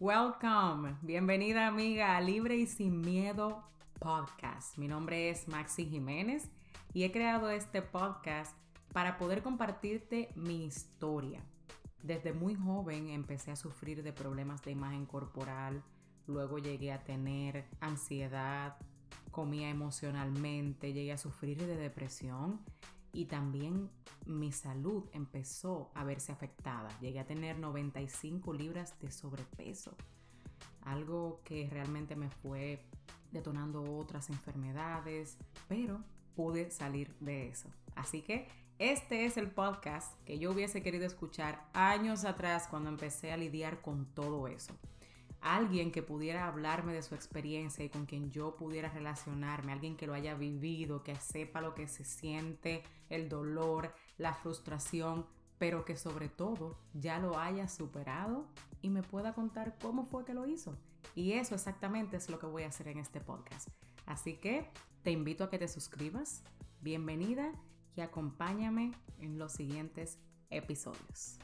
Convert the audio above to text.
Welcome, bienvenida amiga a Libre y Sin Miedo Podcast. Mi nombre es Maxi Jiménez y he creado este podcast para poder compartirte mi historia. Desde muy joven empecé a sufrir de problemas de imagen corporal, luego llegué a tener ansiedad, comía emocionalmente, llegué a sufrir de depresión y también mi salud empezó a verse afectada. Llegué a tener 95 libras de sobrepeso, algo que realmente me fue detonando otras enfermedades, pero pude salir de eso. Así que este es el podcast que yo hubiese querido escuchar años atrás cuando empecé a lidiar con todo eso alguien que pudiera hablarme de su experiencia y con quien yo pudiera relacionarme, alguien que lo haya vivido, que sepa lo que se siente, el dolor, la frustración, pero que sobre todo ya lo haya superado y me pueda contar cómo fue que lo hizo. Y eso exactamente es lo que voy a hacer en este podcast. Así que te invito a que te suscribas, bienvenida y acompáñame en los siguientes episodios.